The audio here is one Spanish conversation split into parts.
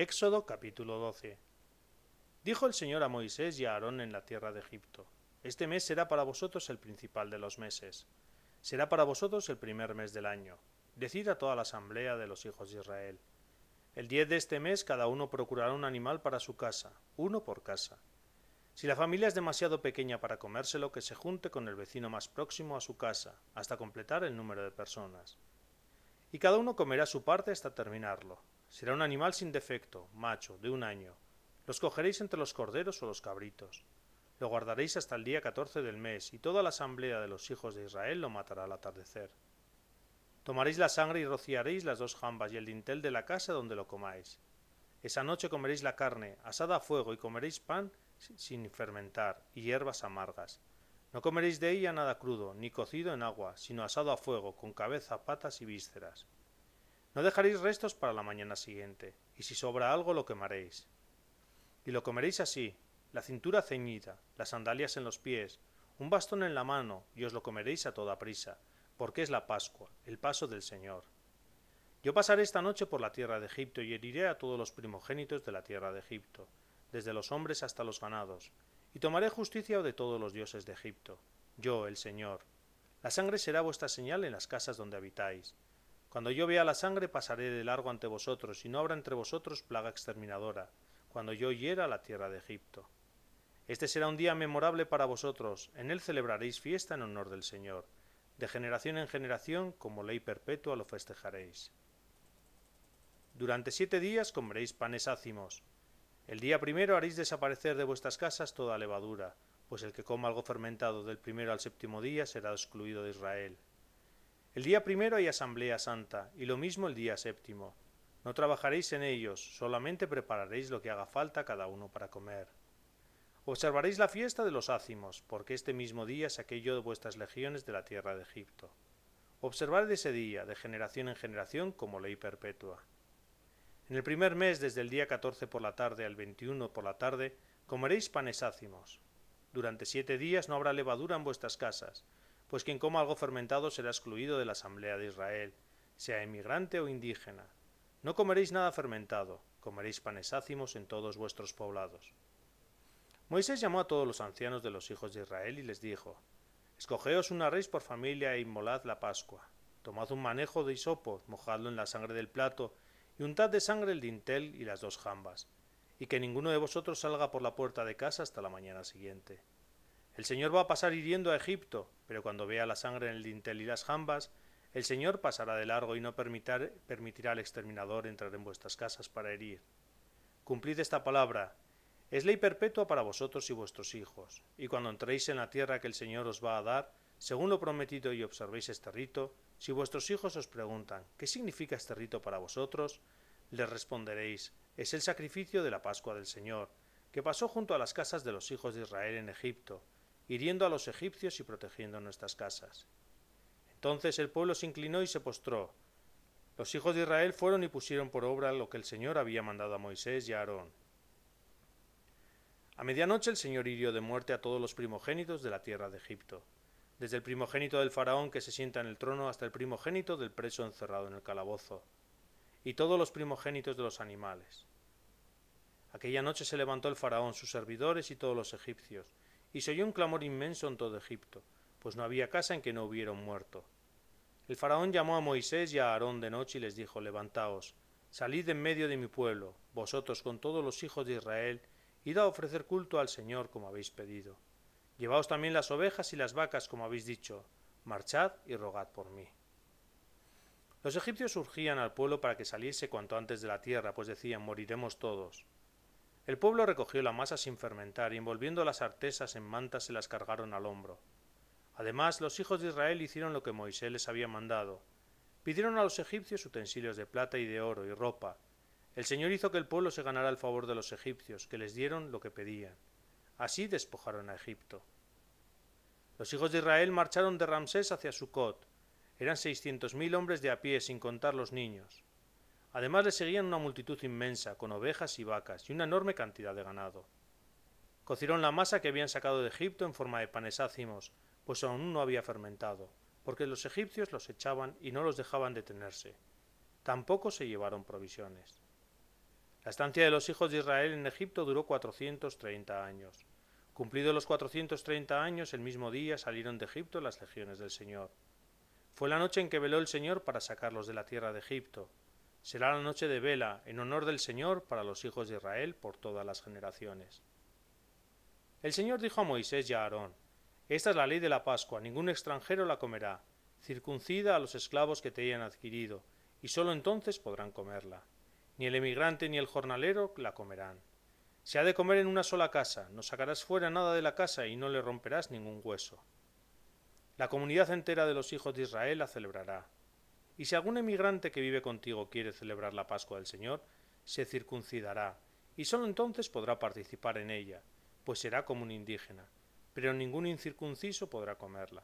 Éxodo capítulo 12 Dijo el Señor a Moisés y a Aarón en la tierra de Egipto, Este mes será para vosotros el principal de los meses, será para vosotros el primer mes del año. Decid a toda la asamblea de los hijos de Israel. El diez de este mes cada uno procurará un animal para su casa, uno por casa. Si la familia es demasiado pequeña para comérselo, que se junte con el vecino más próximo a su casa, hasta completar el número de personas. Y cada uno comerá su parte hasta terminarlo, Será un animal sin defecto, macho, de un año. Los cogeréis entre los corderos o los cabritos. Lo guardaréis hasta el día catorce del mes, y toda la asamblea de los hijos de Israel lo matará al atardecer. Tomaréis la sangre y rociaréis las dos jambas y el dintel de la casa donde lo comáis. Esa noche comeréis la carne, asada a fuego, y comeréis pan sin fermentar, y hierbas amargas. No comeréis de ella nada crudo, ni cocido en agua, sino asado a fuego, con cabeza, patas y vísceras. No dejaréis restos para la mañana siguiente, y si sobra algo lo quemaréis. Y lo comeréis así, la cintura ceñida, las sandalias en los pies, un bastón en la mano, y os lo comeréis a toda prisa, porque es la Pascua, el paso del Señor. Yo pasaré esta noche por la tierra de Egipto y heriré a todos los primogénitos de la tierra de Egipto, desde los hombres hasta los ganados, y tomaré justicia de todos los dioses de Egipto, yo, el Señor. La sangre será vuestra señal en las casas donde habitáis, cuando yo vea la sangre pasaré de largo ante vosotros, y no habrá entre vosotros plaga exterminadora, cuando yo hiera la tierra de Egipto. Este será un día memorable para vosotros, en él celebraréis fiesta en honor del Señor. De generación en generación, como ley perpetua, lo festejaréis. Durante siete días comeréis panes ácimos. El día primero haréis desaparecer de vuestras casas toda levadura, pues el que coma algo fermentado del primero al séptimo día será excluido de Israel. El día primero hay asamblea santa, y lo mismo el día séptimo. No trabajaréis en ellos, solamente prepararéis lo que haga falta cada uno para comer. Observaréis la fiesta de los ácimos, porque este mismo día saqué yo de vuestras legiones de la tierra de Egipto. Observad ese día, de generación en generación, como ley perpetua. En el primer mes, desde el día catorce por la tarde al veintiuno por la tarde, comeréis panes ácimos. Durante siete días no habrá levadura en vuestras casas, pues quien coma algo fermentado será excluido de la asamblea de Israel, sea emigrante o indígena. No comeréis nada fermentado, comeréis panes ácimos en todos vuestros poblados. Moisés llamó a todos los ancianos de los hijos de Israel y les dijo Escogeos una reis por familia e inmolad la Pascua. Tomad un manejo de hisopo, mojadlo en la sangre del plato, y untad de sangre el dintel y las dos jambas, y que ninguno de vosotros salga por la puerta de casa hasta la mañana siguiente. El Señor va a pasar hiriendo a Egipto, pero cuando vea la sangre en el dintel y las jambas, el Señor pasará de largo y no permitirá al exterminador entrar en vuestras casas para herir. Cumplid esta palabra. Es ley perpetua para vosotros y vuestros hijos, y cuando entréis en la tierra que el Señor os va a dar, según lo prometido y observéis este rito, si vuestros hijos os preguntan ¿qué significa este rito para vosotros? les responderéis es el sacrificio de la Pascua del Señor, que pasó junto a las casas de los hijos de Israel en Egipto, hiriendo a los egipcios y protegiendo nuestras casas. Entonces el pueblo se inclinó y se postró. Los hijos de Israel fueron y pusieron por obra lo que el Señor había mandado a Moisés y a Aarón. A medianoche el Señor hirió de muerte a todos los primogénitos de la tierra de Egipto, desde el primogénito del faraón que se sienta en el trono hasta el primogénito del preso encerrado en el calabozo, y todos los primogénitos de los animales. Aquella noche se levantó el faraón, sus servidores y todos los egipcios, y se oyó un clamor inmenso en todo Egipto, pues no había casa en que no hubiera un muerto. El faraón llamó a Moisés y a Aarón de noche y les dijo Levantaos, salid en medio de mi pueblo, vosotros con todos los hijos de Israel, id a ofrecer culto al Señor como habéis pedido. Llevaos también las ovejas y las vacas como habéis dicho, marchad y rogad por mí. Los egipcios urgían al pueblo para que saliese cuanto antes de la tierra, pues decían moriremos todos. El pueblo recogió la masa sin fermentar y envolviendo las artesas en mantas se las cargaron al hombro. Además, los hijos de Israel hicieron lo que Moisés les había mandado. Pidieron a los egipcios utensilios de plata y de oro y ropa. El Señor hizo que el pueblo se ganara el favor de los egipcios, que les dieron lo que pedían. Así despojaron a Egipto. Los hijos de Israel marcharon de Ramsés hacia Sucot. Eran seiscientos mil hombres de a pie, sin contar los niños. Además le seguían una multitud inmensa, con ovejas y vacas, y una enorme cantidad de ganado. Cocieron la masa que habían sacado de Egipto en forma de panes ácimos, pues aún no había fermentado, porque los egipcios los echaban y no los dejaban detenerse. Tampoco se llevaron provisiones. La estancia de los hijos de Israel en Egipto duró cuatrocientos treinta años. Cumplidos los cuatrocientos treinta años, el mismo día salieron de Egipto las legiones del Señor. Fue la noche en que veló el Señor para sacarlos de la tierra de Egipto. Será la noche de vela, en honor del Señor, para los hijos de Israel por todas las generaciones. El Señor dijo a Moisés y a Aarón, Esta es la ley de la Pascua, ningún extranjero la comerá, circuncida a los esclavos que te hayan adquirido, y sólo entonces podrán comerla. Ni el emigrante ni el jornalero la comerán. Se ha de comer en una sola casa, no sacarás fuera nada de la casa y no le romperás ningún hueso. La comunidad entera de los hijos de Israel la celebrará. Y si algún emigrante que vive contigo quiere celebrar la Pascua del Señor, se circuncidará, y sólo entonces podrá participar en ella, pues será como un indígena, pero ningún incircunciso podrá comerla.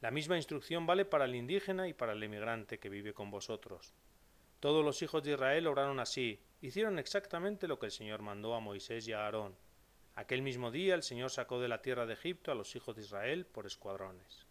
La misma instrucción vale para el indígena y para el emigrante que vive con vosotros. Todos los hijos de Israel obraron así, hicieron exactamente lo que el Señor mandó a Moisés y a Aarón. Aquel mismo día el Señor sacó de la tierra de Egipto a los hijos de Israel por escuadrones.